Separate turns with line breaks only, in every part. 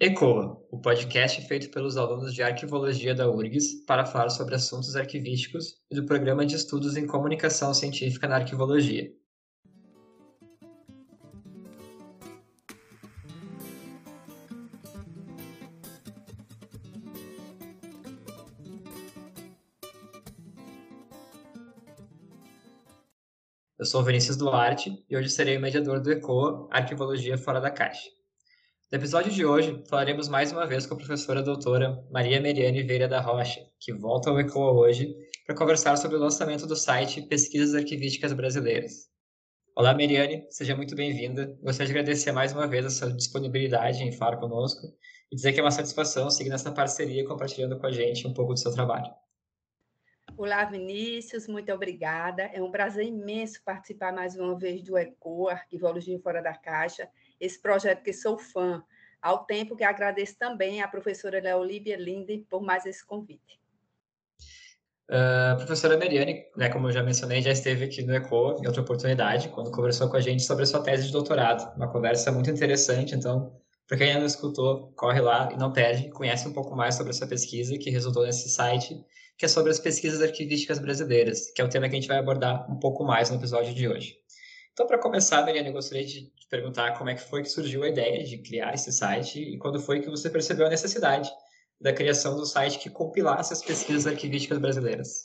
ECOA, o podcast feito pelos alunos de Arquivologia da URGS para falar sobre assuntos arquivísticos e do Programa de Estudos em Comunicação Científica na Arquivologia. Eu sou Vinícius Duarte e hoje serei o mediador do ECOA, Arquivologia Fora da Caixa. No episódio de hoje, falaremos mais uma vez com a professora doutora Maria Meriane Veira da Rocha, que volta ao ECOA hoje para conversar sobre o lançamento do site Pesquisas Arquivísticas Brasileiras. Olá, Meriane, seja muito bem-vinda. Gostaria de agradecer mais uma vez a sua disponibilidade em falar conosco e dizer que é uma satisfação seguir nessa parceria compartilhando com a gente um pouco do seu trabalho.
Olá, Vinícius, muito obrigada. É um prazer imenso participar mais uma vez do ECOA, Arquivologia Fora da Caixa, esse projeto que sou fã, ao tempo que agradeço também à professora Leolívia Linde por mais esse convite.
Uh, a professora Meriane, né, como eu já mencionei, já esteve aqui no ECO em outra oportunidade, quando conversou com a gente sobre a sua tese de doutorado. Uma conversa muito interessante, então, para quem ainda não escutou, corre lá e não perde, conhece um pouco mais sobre essa pesquisa que resultou nesse site, que é sobre as pesquisas arquivísticas brasileiras, que é o tema que a gente vai abordar um pouco mais no episódio de hoje. Então, para começar, Meriane, eu gostaria de perguntar como é que foi que surgiu a ideia de criar esse site e quando foi que você percebeu a necessidade da criação do site que compilasse as pesquisas arquivísticas brasileiras.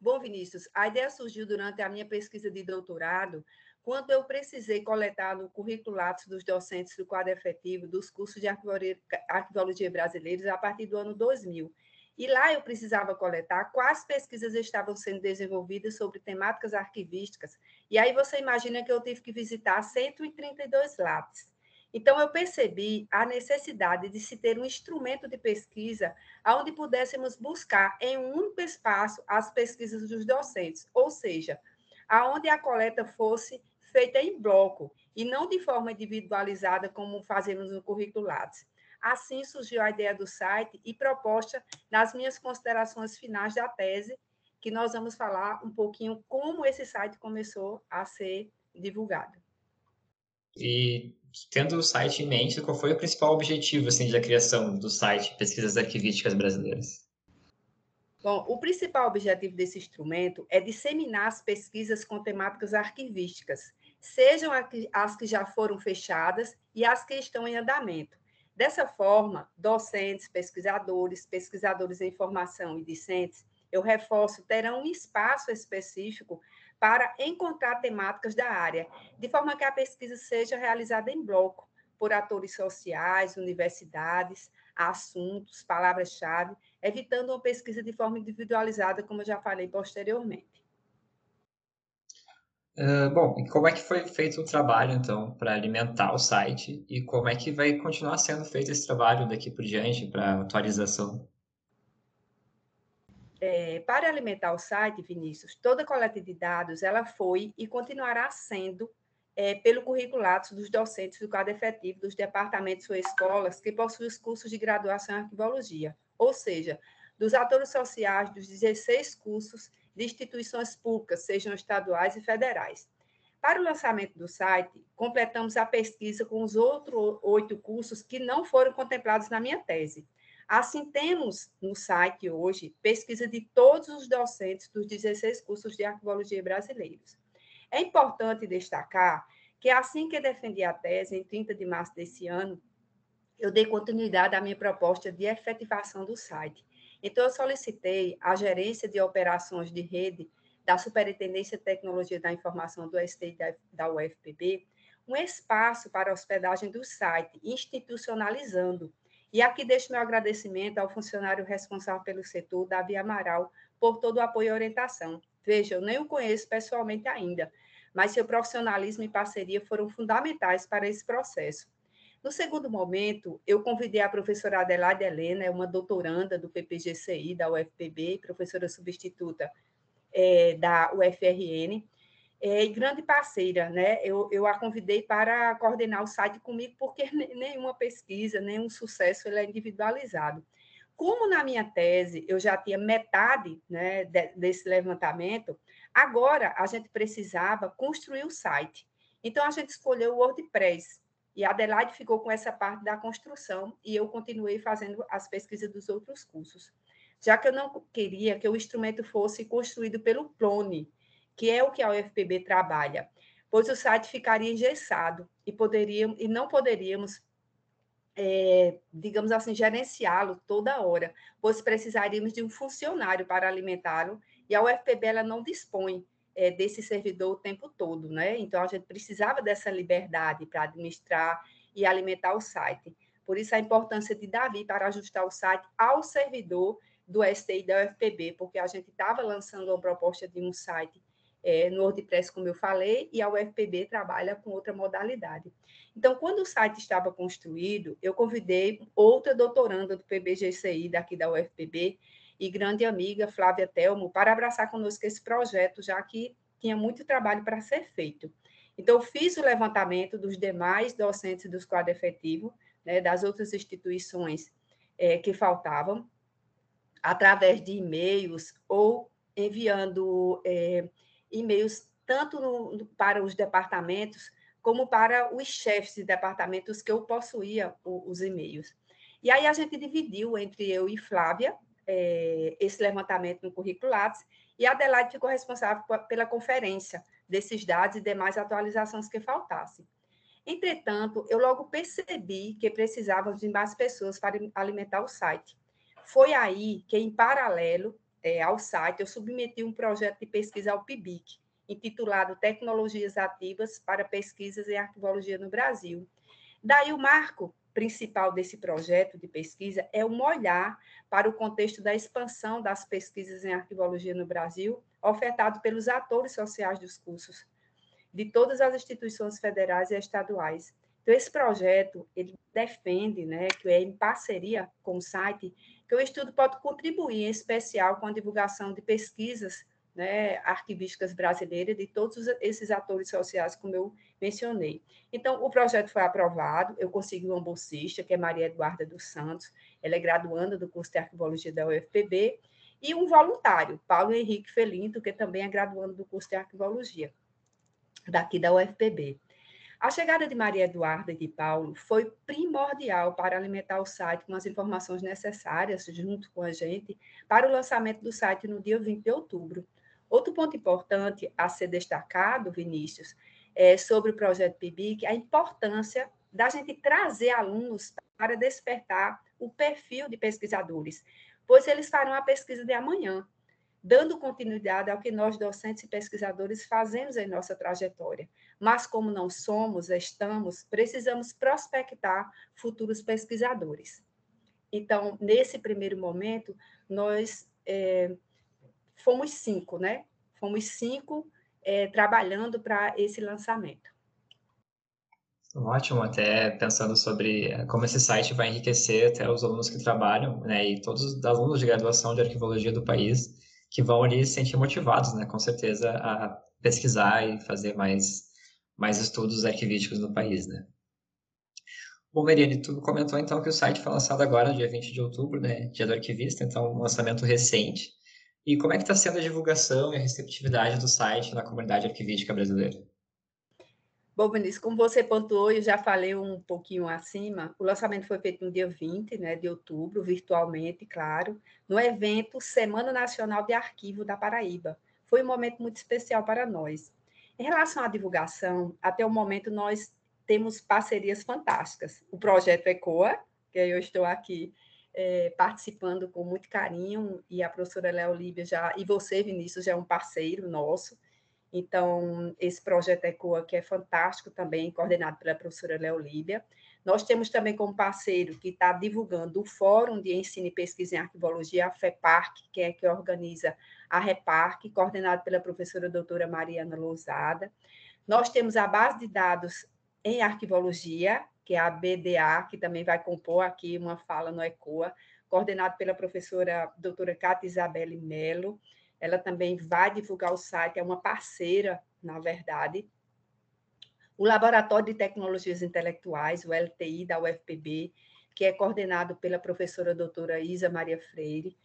Bom, Vinícius, a ideia surgiu durante a minha pesquisa de doutorado, quando eu precisei coletar no curriculato dos docentes do quadro efetivo dos cursos de arquivologia brasileiros a partir do ano 2000. E lá eu precisava coletar quais pesquisas estavam sendo desenvolvidas sobre temáticas arquivísticas. E aí você imagina que eu tive que visitar 132 labs. Então, eu percebi a necessidade de se ter um instrumento de pesquisa onde pudéssemos buscar em um único espaço as pesquisas dos docentes, ou seja, aonde a coleta fosse feita em bloco e não de forma individualizada como fazemos no currículo Lattes. Assim surgiu a ideia do site e proposta nas minhas considerações finais da tese, que nós vamos falar um pouquinho como esse site começou a ser divulgado.
E tendo o site em mente, qual foi o principal objetivo assim, da criação do site Pesquisas Arquivísticas Brasileiras?
Bom, o principal objetivo desse instrumento é disseminar as pesquisas com temáticas arquivísticas, sejam as que já foram fechadas e as que estão em andamento, Dessa forma, docentes, pesquisadores, pesquisadores em formação e discentes, eu reforço, terão um espaço específico para encontrar temáticas da área, de forma que a pesquisa seja realizada em bloco, por atores sociais, universidades, assuntos, palavras-chave, evitando uma pesquisa de forma individualizada, como eu já falei posteriormente.
Uh, bom, e como é que foi feito o trabalho, então, para alimentar o site e como é que vai continuar sendo feito esse trabalho daqui por diante para atualização?
É, para alimentar o site, Vinícius, toda a coleta de dados ela foi e continuará sendo é, pelo curriculato dos docentes do quadro efetivo dos departamentos ou escolas que possuem os cursos de graduação em arquivologia, ou seja, dos atores sociais dos 16 cursos de instituições públicas, sejam estaduais e federais. Para o lançamento do site, completamos a pesquisa com os outros oito cursos que não foram contemplados na minha tese. Assim, temos no site hoje pesquisa de todos os docentes dos 16 cursos de arquivologia brasileiros. É importante destacar que, assim que defendi a tese, em 30 de março desse ano, eu dei continuidade à minha proposta de efetivação do site então, eu solicitei à gerência de operações de rede da Superintendência de Tecnologia da Informação do STI da UFPB um espaço para hospedagem do site, institucionalizando. E aqui deixo meu agradecimento ao funcionário responsável pelo setor, Davi Amaral, por todo o apoio e orientação. Veja, eu nem o conheço pessoalmente ainda, mas seu profissionalismo e parceria foram fundamentais para esse processo. No segundo momento, eu convidei a professora Adelaide Helena, é uma doutoranda do PPGCI, da UFPB, professora substituta é, da UFRN, é, e grande parceira, né? Eu, eu a convidei para coordenar o site comigo, porque nenhuma pesquisa, nenhum sucesso ele é individualizado. Como na minha tese eu já tinha metade né, desse levantamento, agora a gente precisava construir o site. Então, a gente escolheu o WordPress, E a Adelaide ficou com essa parte da construção e eu continuei fazendo as pesquisas dos outros cursos. Já que eu não queria que o instrumento fosse construído pelo Plone, que é o que a UFPB trabalha, pois o site ficaria engessado e, poderíamos, e não poderíamos, é, digamos assim, gerenciá-lo toda hora, pois precisaríamos de um funcionário para alimentá-lo e a UFPB ela não dispõe é, desse servidor o tempo todo, né? Então a gente precisava dessa liberdade para administrar e alimentar o site. Por isso a importância de Davi para ajustar o site ao servidor do STI da UFPB, porque a gente estava lançando uma proposta de um site é, no WordPress, como eu falei, e a UFPB trabalha com outra modalidade. Então, quando o site estava construído, eu convidei outra doutoranda do PBGCI daqui da UFPB, e grande amiga Flávia Telmo para abraçar conosco esse projeto, já que tinha muito trabalho para ser feito. Então, fiz o levantamento dos demais docentes dos quadros efetivos, né, das outras instituições é, que faltavam, através de e-mails ou enviando é, e-mails tanto no, para os departamentos como para os chefes de departamentos que eu possuía os e-mails. E aí a gente dividiu entre eu e Flávia é, esse levantamento no currículo Lattes, e a Adelaide ficou responsável pela conferência desses dados e demais atualizações que faltassem. Entretanto, eu logo percebi que precisávamos de mais pessoas para alimentar o site. Foi aí que, em paralelo é, ao site, eu submeti um projeto de pesquisa ao PIBIC, intitulado Tecnologias Ativas para Pesquisas em Arquivologia no Brasil. Daí o marco principal desse projeto de pesquisa é um olhar para o contexto da expansão das pesquisas em arquivologia no Brasil, ofertado pelos atores sociais dos cursos de todas as instituições federais e estaduais. Então, esse projeto, ele defende, né, que é em parceria com o site, que o estudo pode contribuir, em especial, com a divulgação de pesquisas né, arquivísticas brasileiras, de todos esses atores sociais, como eu mencionei. Então, o projeto foi aprovado, eu consegui uma bolsista, que é Maria Eduarda dos Santos, ela é graduanda do curso de arquivologia da UFPB, e um voluntário, Paulo Henrique Felinto, que também é graduando do curso de arquivologia, daqui da UFPB. A chegada de Maria Eduarda e de Paulo foi primordial para alimentar o site com as informações necessárias, junto com a gente, para o lançamento do site no dia 20 de outubro. Outro ponto importante a ser destacado, Vinícius, é sobre o projeto PIBIC, a importância da gente trazer alunos para despertar o perfil de pesquisadores, pois eles farão a pesquisa de amanhã, dando continuidade ao que nós, docentes e pesquisadores, fazemos em nossa trajetória. Mas, como não somos, estamos, precisamos prospectar futuros pesquisadores. Então, nesse primeiro momento, nós é, fomos cinco, né? Fomos cinco é, trabalhando para esse lançamento.
Ótimo, até pensando sobre eh, como esse site vai enriquecer até os alunos que trabalham, né, e todos os alunos de graduação de arquivologia do país que vão ali se sentir motivados, né, com certeza, a pesquisar e fazer mais, mais estudos arquivísticos no país, né. Bom, Mariane, tu comentou então que o site foi lançado agora, dia 20 de outubro, né, dia do arquivista, então um lançamento recente. E como é que está sendo a divulgação e a receptividade do site na comunidade arquivística brasileira?
Bom, Vinícius, como você pontuou, eu já falei um pouquinho acima, o lançamento foi feito no dia 20 né, de outubro, virtualmente, claro, no evento Semana Nacional de Arquivo da Paraíba. Foi um momento muito especial para nós. Em relação à divulgação, até o momento nós temos parcerias fantásticas. O projeto ECOA, que eu estou aqui é, participando com muito carinho, e a professora Léo Líbia já, e você, Vinícius, já é um parceiro nosso. Então, esse projeto ECOA, que é fantástico também, coordenado pela professora Léo Líbia. Nós temos também como parceiro que está divulgando o Fórum de Ensino e Pesquisa em Arquivologia, a FEPARC, que é que organiza a REPARC, coordenado pela professora doutora Mariana Lousada. Nós temos a base de dados em arquivologia, que é a BDA, que também vai compor aqui uma fala no ECOA, coordenado pela professora doutora Cátia Isabelle Melo. Ela também vai divulgar o site, é uma parceira, na verdade. O Laboratório de Tecnologias Intelectuais, o LTI da UFPB, que é coordenado pela professora doutora Isa Maria Freire.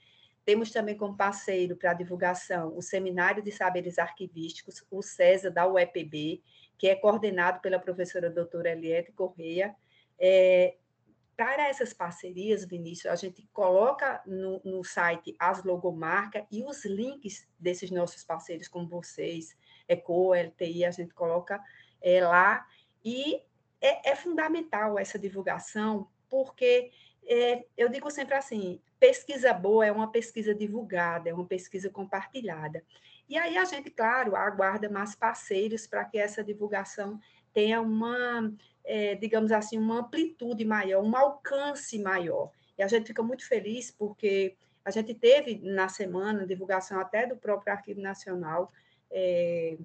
Temos também como parceiro para divulgação o Seminário de Saberes Arquivísticos, o CESA da UEPB, que é coordenado pela professora doutora Eliette Correia. É, para essas parcerias, Vinícius, a gente coloca no, no site as logomarcas e os links desses nossos parceiros, como vocês, ECO, LTI, a gente coloca é, lá. E é, é, fundamental essa divulgação, porque é, eu digo sempre assim: pesquisa boa é uma pesquisa divulgada, é uma pesquisa compartilhada. E aí a gente, claro, aguarda mais parceiros para que essa divulgação tenha uma, é, digamos assim, uma amplitude maior, um alcance maior. E a gente fica muito feliz porque a gente teve na semana divulgação até do próprio Arquivo Nacional é,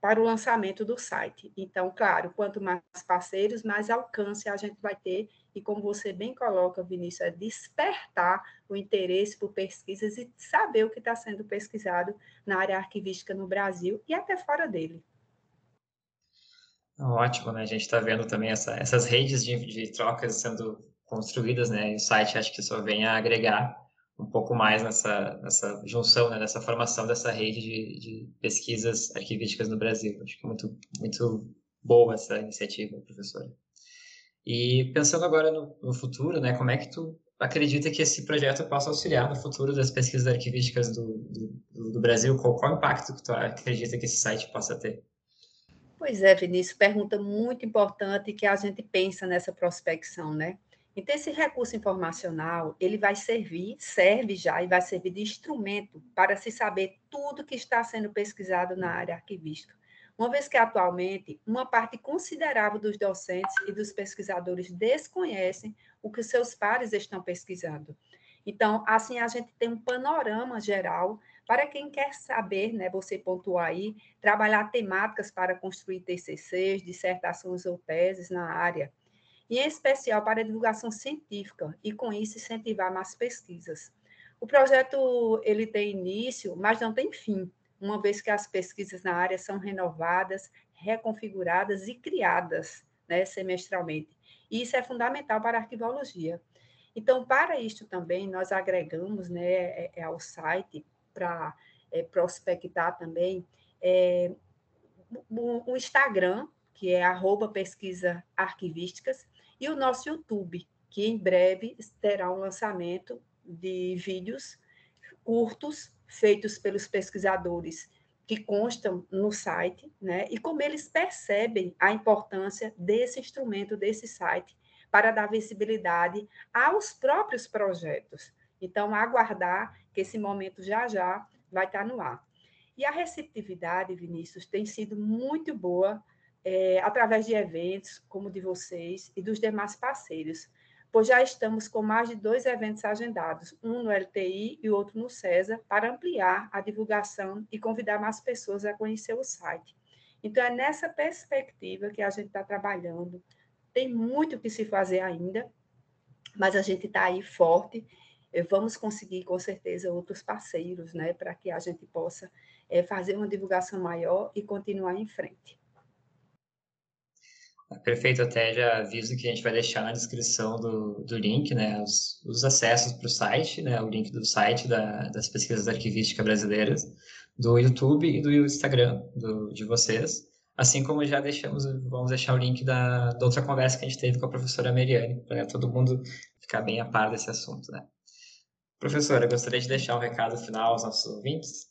para o lançamento do site. Então, claro, quanto mais parceiros, mais alcance a gente vai ter e como você bem coloca, Vinícius, é despertar o interesse por pesquisas e saber o que está sendo pesquisado na área arquivística no Brasil e até fora dele.
Ótimo, né? A gente está vendo também essa, essas redes de, de, trocas sendo construídas, né? E o site acho que só vem a agregar um pouco mais nessa, nessa junção, né? nessa formação dessa rede de, de pesquisas arquivísticas no Brasil. Acho que é muito, muito boa essa iniciativa, professora. E pensando agora no, no, futuro, né, como é que tu acredita que esse projeto possa auxiliar no futuro das pesquisas arquivísticas do, do, do Brasil? Qual, qual o impacto que tu acredita que esse site possa ter?
Pois é, Vinícius, pergunta muito importante que a gente pensa nessa prospecção, né? Então, esse recurso informacional, ele vai servir, serve já e vai servir de instrumento para se saber tudo que está sendo pesquisado na área arquivística uma vez que atualmente uma parte considerável dos docentes e dos pesquisadores desconhecem o que seus pares estão pesquisando. Então, assim, a gente tem um panorama geral para quem quer saber, né, você pontuou aí, trabalhar temáticas para construir TCCs, dissertações ou teses na área, e em especial para a divulgação científica, e com isso incentivar mais pesquisas. O projeto ele tem início, mas não tem fim uma vez que as pesquisas na área são renovadas, reconfiguradas e criadas né, semestralmente. E isso é fundamental para a arquivologia. Então, para isto também, nós agregamos né, é, é, ao site, para é, prospectar também, é, o, o Instagram, que é arroba pesquisa arquivísticas, e o nosso YouTube, que em breve terá um lançamento de vídeos curtos feitos pelos pesquisadores que constam no site, né? E como eles percebem a importância desse instrumento, desse site, para dar visibilidade aos próprios projetos. Então, aguardar que esse momento já já vai estar no ar. E a receptividade, Vinícius, tem sido muito boa é, através de eventos como de vocês e dos demais parceiros pois já estamos com mais de dois eventos agendados, um no LTI e outro no CESA, para ampliar a divulgação e convidar mais pessoas a conhecer o site. Então, é nessa perspectiva que a gente está trabalhando. Tem muito que se fazer ainda, mas a gente está aí forte. Vamos conseguir, com certeza, outros parceiros, né, para que a gente possa é, fazer uma divulgação maior e continuar em frente.
Perfeito, até já aviso que a gente vai deixar na descrição do, do link, né, os, os acessos para o site, né, o link do site da, das pesquisas arquivísticas brasileiras, do YouTube e do Instagram do, de vocês, assim como já deixamos, vamos deixar o link da, da outra conversa que a gente teve com a professora Meriane, para todo mundo ficar bem a par desse assunto, né. Professora, gostaria de deixar um recado final aos nossos ouvintes?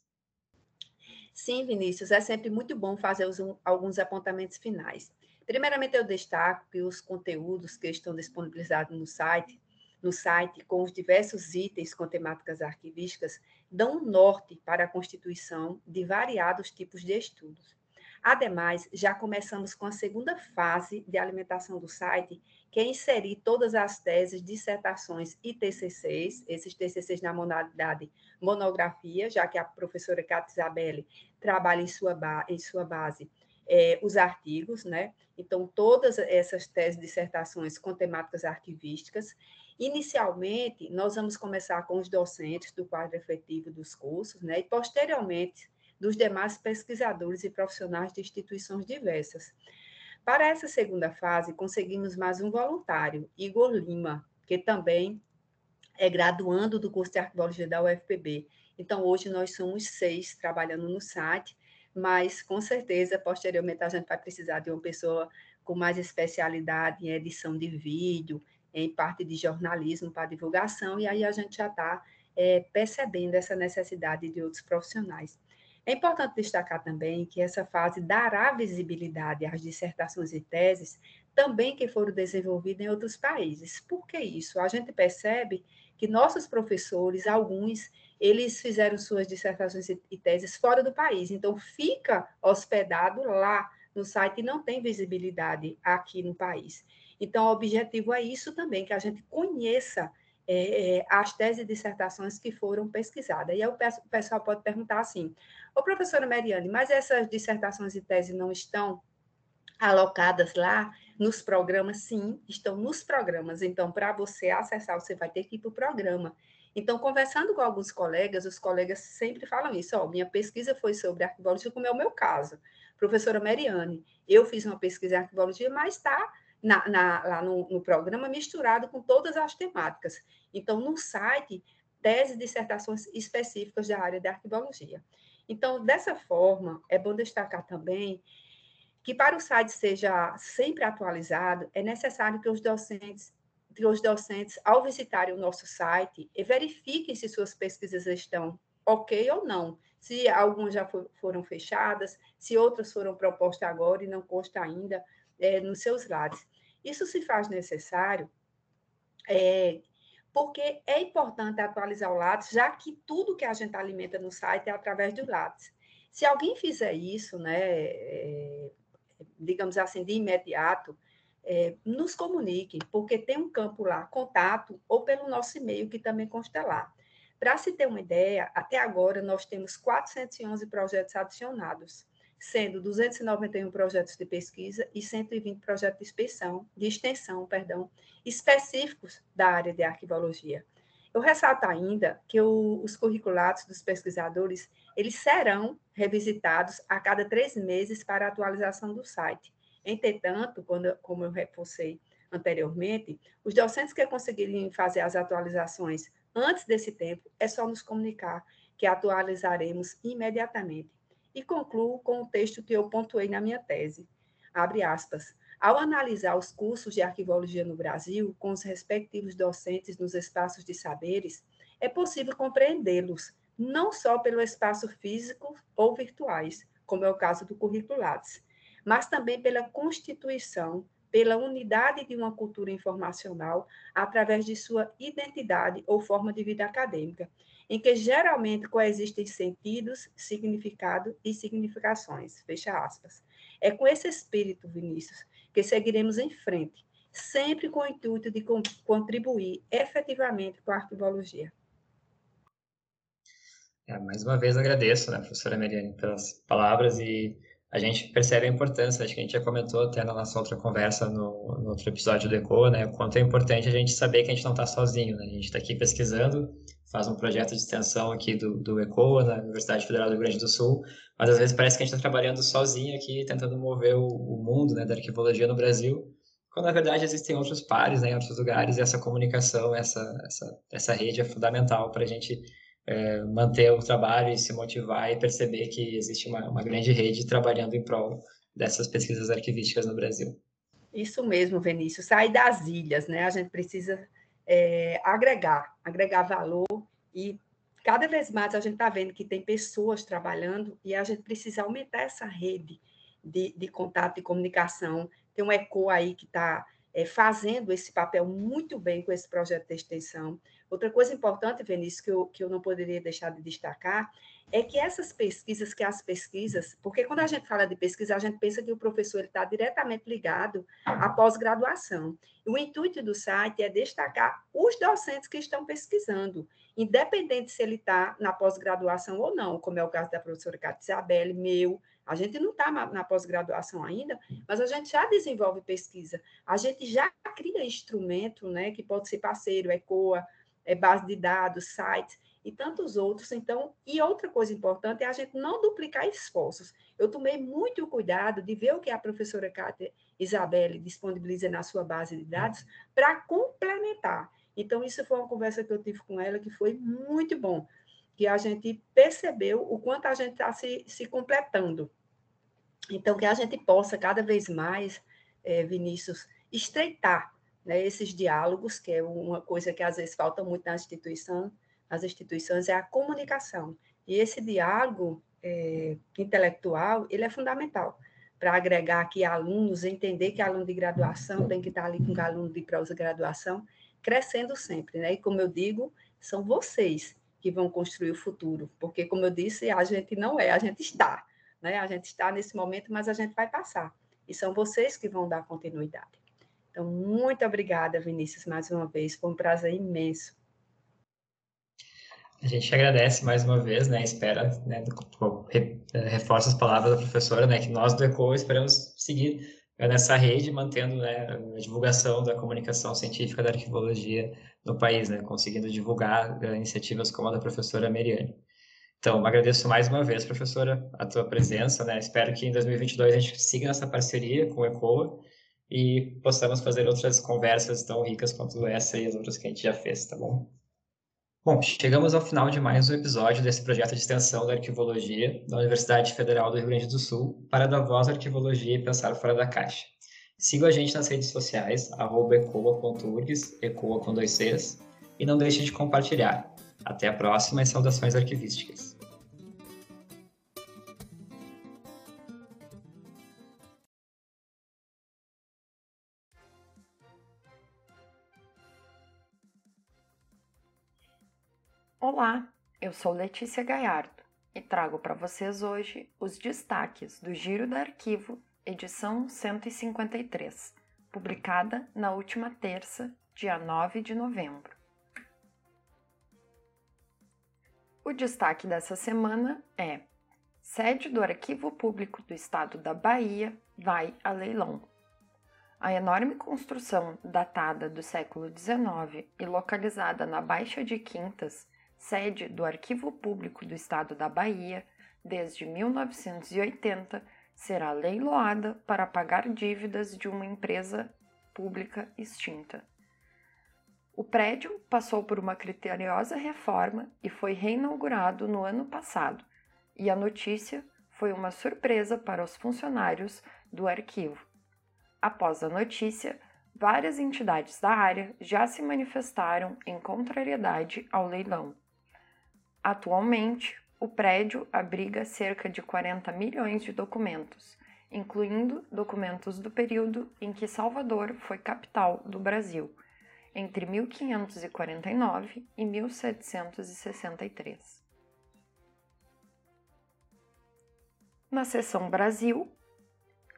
Sim, Vinícius, é sempre muito bom fazer os, alguns apontamentos finais. Primeiramente, eu destaco que os conteúdos que estão disponibilizados no site, no site, com os diversos itens com temáticas arquivísticas, dão um norte para a constituição de variados tipos de estudos. Ademais, já começamos com a segunda fase de alimentação do site, que é inserir todas as teses, dissertações e TCCs, esses TCCs na modalidade monografia, já que a professora Cátia Isabelle trabalha em sua, em sua base é, os artigos, né? Então, todas essas teses, dissertações com temáticas arquivísticas. Inicialmente, nós vamos começar com os docentes do quadro efetivo dos cursos, né? E, posteriormente, dos demais pesquisadores e profissionais de instituições diversas. Para essa segunda fase, conseguimos mais um voluntário, Igor Lima, que também é graduando do curso de arquivologia da UFPB. Então, hoje nós somos seis trabalhando no site mas com certeza, posteriormente, a gente vai precisar de uma pessoa com mais especialidade em edição de vídeo, em parte de jornalismo para divulgação, e aí a gente já está é, percebendo essa necessidade de outros profissionais. É importante destacar também que essa fase dará visibilidade às dissertações e teses também que foram desenvolvidas em outros países. Por que isso? A gente percebe que nossos professores, alguns, eles fizeram suas dissertações e teses fora do país, então fica hospedado lá no site e não tem visibilidade aqui no país. Então, o objetivo é isso também, que a gente conheça é, é, as teses e dissertações que foram pesquisadas. E aí o pessoal pode perguntar assim, ô professora Mariane, mas essas dissertações e teses não estão alocadas lá nos programas? Sim, estão nos programas. Então, para você acessar, você vai ter que ir para o programa. Então, conversando com alguns colegas, os colegas sempre falam isso, ó, minha pesquisa foi sobre arquivologia, como é o meu caso. Professora Mariane, eu fiz uma pesquisa em arquivologia, mas está na, na, lá no, no, programa misturado com todas as temáticas. Então, no site, tese e dissertações específicas da área de arquivologia. Então, dessa forma, é bom destacar também que para o site seja sempre atualizado, é necessário que os docentes, os docentes ao visitarem o nosso site, verifiquem se suas pesquisas estão ok ou não, se algumas já for, foram fechadas, se outras foram propostas agora e não consta ainda é, nos seus lares. Isso se faz necessário é, porque é importante atualizar o Lattes, já que tudo que a gente alimenta no site é através do Lattes. Se alguém fizer isso, né, é, digamos assim, de imediato, é, nos comunique, porque tem um campo lá, contato, ou pelo nosso e-mail, que também consta lá. Para se ter uma ideia, até agora nós temos 411 projetos adicionados sendo 291 projetos de pesquisa e 120 projetos de extensão, de extensão perdão, específicos da área de arquivologia. Eu ressalto ainda que o, os curriculados dos pesquisadores eles serão revisitados a cada três meses para atualização do site. Entretanto, quando, como eu reforcei anteriormente, os docentes que conseguirem fazer as atualizações antes desse tempo, é só nos comunicar que atualizaremos imediatamente e concluo com o texto que eu pontuei na minha tese. Abre aspas. Ao analisar os cursos de arquivologia no Brasil, com os respectivos docentes nos espaços de saberes, é possível compreendê-los, não só pelo espaço físico ou virtuais, como é o caso do Currículo Lattes, mas também pela constituição, pela unidade de uma cultura informacional através de sua identidade ou forma de vida acadêmica, em que geralmente coexistem sentidos, significado e significações. Fecha aspas. É com esse espírito, Vinícius, que seguiremos em frente, sempre com o intuito de contribuir efetivamente com a arquivologia.
É, mais uma vez agradeço, né, professora Mariane, pelas palavras e a gente percebe a importância, acho que a gente já comentou até na nossa outra conversa no, no outro episódio do ECO, né, o quanto é importante a gente saber que a gente não está sozinho, né, a gente está aqui pesquisando, faz um projeto de extensão aqui do, do ECOA, na Universidade Federal do Rio Grande do Sul, mas às vezes parece que a gente está trabalhando sozinho aqui, tentando mover o, o, mundo né, da arquivologia no Brasil, quando na verdade existem outros pares né, em outros lugares, e essa comunicação, essa, essa, essa rede é fundamental para a gente é, manter o trabalho e se motivar e perceber que existe uma, uma grande rede trabalhando em prol dessas pesquisas arquivísticas no Brasil.
Isso mesmo, Vinícius, sair das ilhas, né? A gente precisa é, agregar, agregar valor e cada vez mais a gente está vendo que tem pessoas trabalhando e a gente precisa aumentar essa rede de, de contato e comunicação. Tem um ECO aí que está é, fazendo esse papel muito bem com esse projeto de extensão. Outra coisa importante, Vinícius, que eu, que eu não poderia deixar de destacar, é que essas pesquisas, que as pesquisas, porque quando a gente fala de pesquisa, a gente pensa que o professor está diretamente ligado à pós-graduação. O intuito do site é destacar os docentes que estão pesquisando, independente se ele está na pós-graduação ou não, como é o caso da professora Cátia Isabelle, meu, a gente não está na, pós-graduação ainda, mas a gente já desenvolve pesquisa, a gente já cria instrumento, né, que pode ser parceiro, ECOA, é, base de dados, sites, e tantos outros. Então, e outra coisa importante é a gente não duplicar esforços. Eu tomei muito cuidado de ver o que a professora Cátia Isabelle disponibiliza na sua base de dados para complementar. Então, isso foi uma conversa que eu tive com ela que foi muito bom. que a gente percebeu o quanto a gente está se, se completando. Então, que a gente possa cada vez mais, é, Vinícius, estreitar né, esses diálogos, que é uma coisa que às vezes falta muito na instituição, nas instituições, é a comunicação. E esse diálogo é, intelectual, ele é fundamental para agregar aqui alunos, entender que aluno de graduação tem que estar ali com aluno de pós-graduação, crescendo sempre, né? E como eu digo, são vocês que vão construir o futuro, porque como eu disse, a gente não é, a gente está, né? A gente está nesse momento, mas a gente vai passar. E são vocês que vão dar continuidade. Então, muito obrigada, Vinícius, mais uma vez. Foi um prazer imenso.
A gente agradece mais uma vez, né? Espera, né? Reforça as palavras da professora, né? Que nós do ECO esperamos seguir nessa rede, mantendo né, a divulgação da comunicação científica da arquivologia no país, né? Conseguindo divulgar uh, iniciativas como a da professora Meriane. Então, agradeço mais uma vez, professora, a tua presença, né? Espero que em 2022 a gente siga nessa parceria com o ECOA e possamos fazer outras conversas tão ricas quanto essa e as outras que a gente já fez, tá bom? Bom, chegamos ao final de mais um episódio desse projeto de extensão da arquivologia da Universidade Federal do Rio Grande do Sul para dar voz à arquivologia e pensar fora da caixa. Siga a gente nas redes sociais, ecoa.urgs, ecoa com dois Cs, e não deixe de compartilhar. Até a próxima e saudações arquivísticas.
Olá, eu sou Letícia Gaiardo e trago para vocês hoje os destaques do Giro do Arquivo, edição 153, publicada na última terça, dia 9 de novembro. O destaque dessa semana é: sede do Arquivo Público do Estado da Bahia vai a leilão. A enorme construção datada do século XIX e localizada na Baixa de Quintas sede do Arquivo Público do Estado da Bahia desde 1980, será leiloada para pagar dívidas de uma empresa pública extinta. O prédio passou por uma criteriosa reforma e foi reinaugurado no ano passado, e a notícia foi uma surpresa para os funcionários do arquivo. Após a notícia, várias entidades da área já se manifestaram em contrariedade ao leilão. Atualmente, o prédio abriga cerca de 40 milhões de documentos, incluindo documentos do período em que Salvador foi capital do Brasil, entre 1549 e 1763. Na seção Brasil,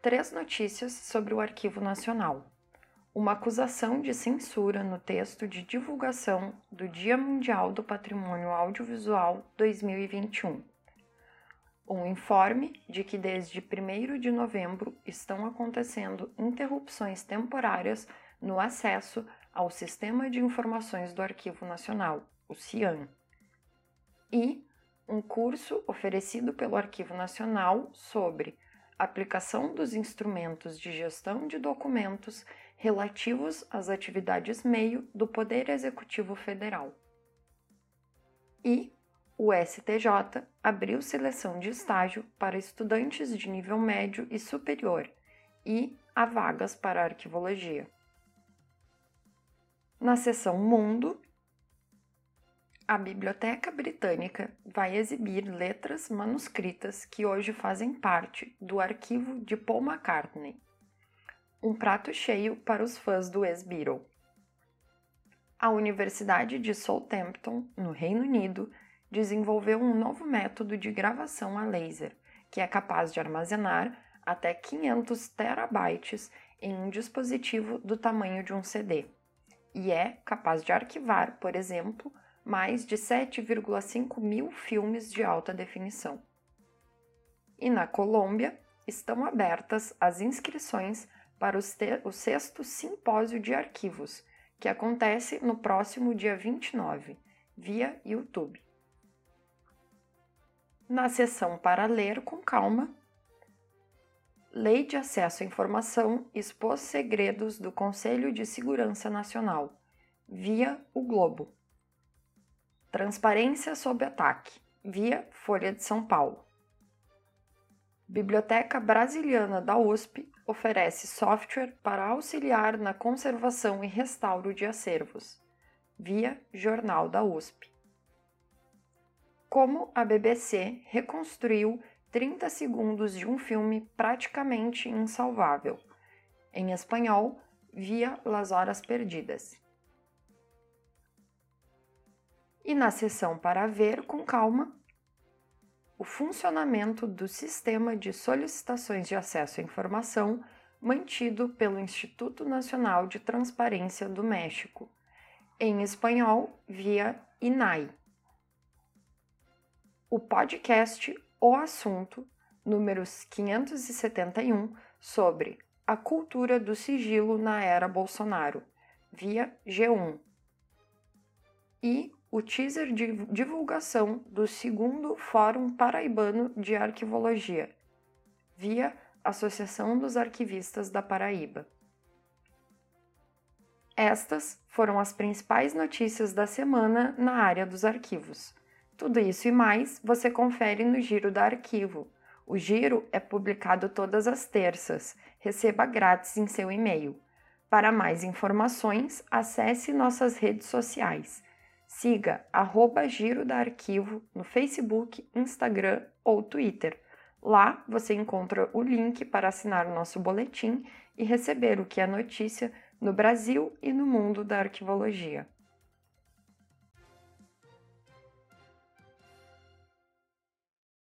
três notícias sobre o Arquivo Nacional uma acusação de censura no texto de divulgação do Dia Mundial do Patrimônio Audiovisual 2021. Um informe de que desde 1 de novembro estão acontecendo interrupções temporárias no acesso ao Sistema de Informações do Arquivo Nacional, o CIAN. E um curso oferecido pelo Arquivo Nacional sobre aplicação dos instrumentos de gestão de documentos relativos às atividades meio do Poder Executivo Federal. E o STJ abriu seleção de estágio para estudantes de nível médio e superior e há vagas para arquivologia. Na seção Mundo, a Biblioteca Britânica vai exibir letras manuscritas que hoje fazem parte do arquivo de Paul McCartney um prato cheio para os fãs do ex-Beatle. A Universidade de Southampton, no Reino Unido, desenvolveu um novo método de gravação a laser, que é capaz de armazenar até 500 terabytes em um dispositivo do tamanho de um CD, e é capaz de arquivar, por exemplo, mais de 7,5 mil filmes de alta definição. E na Colômbia, estão abertas as inscrições para o sexto Simpósio de Arquivos, que acontece no próximo dia 29, via YouTube. Na seção para ler com calma, Lei de Acesso à Informação expôs segredos do Conselho de Segurança Nacional, via o Globo. Transparência sob ataque, via Folha de São Paulo. Biblioteca Brasiliana da USP oferece software para auxiliar na conservação e restauro de acervos, via Jornal da USP. Como a BBC reconstruiu 30 segundos de um filme praticamente insalvável, em espanhol, via Las Horas Perdidas. E na sessão para ver com calma, o funcionamento do sistema de solicitações de acesso à informação mantido pelo Instituto Nacional de Transparência do México, em espanhol via INAI. O podcast O Assunto, números 571, sobre a cultura do sigilo na era Bolsonaro, via G1. E o teaser de divulgação do segundo Fórum Paraibano de Arquivologia, via Associação dos Arquivistas da Paraíba. Estas foram as principais notícias da semana na área dos arquivos. Tudo isso e mais você confere no Giro da Arquivo. O Giro é publicado todas as terças. Receba grátis em seu e-mail. Para mais informações, acesse nossas redes sociais Siga arroba Giro da Arquivo no Facebook, Instagram ou Twitter. Lá você encontra o link para assinar o nosso boletim e receber o que é notícia no Brasil e no mundo da arquivologia.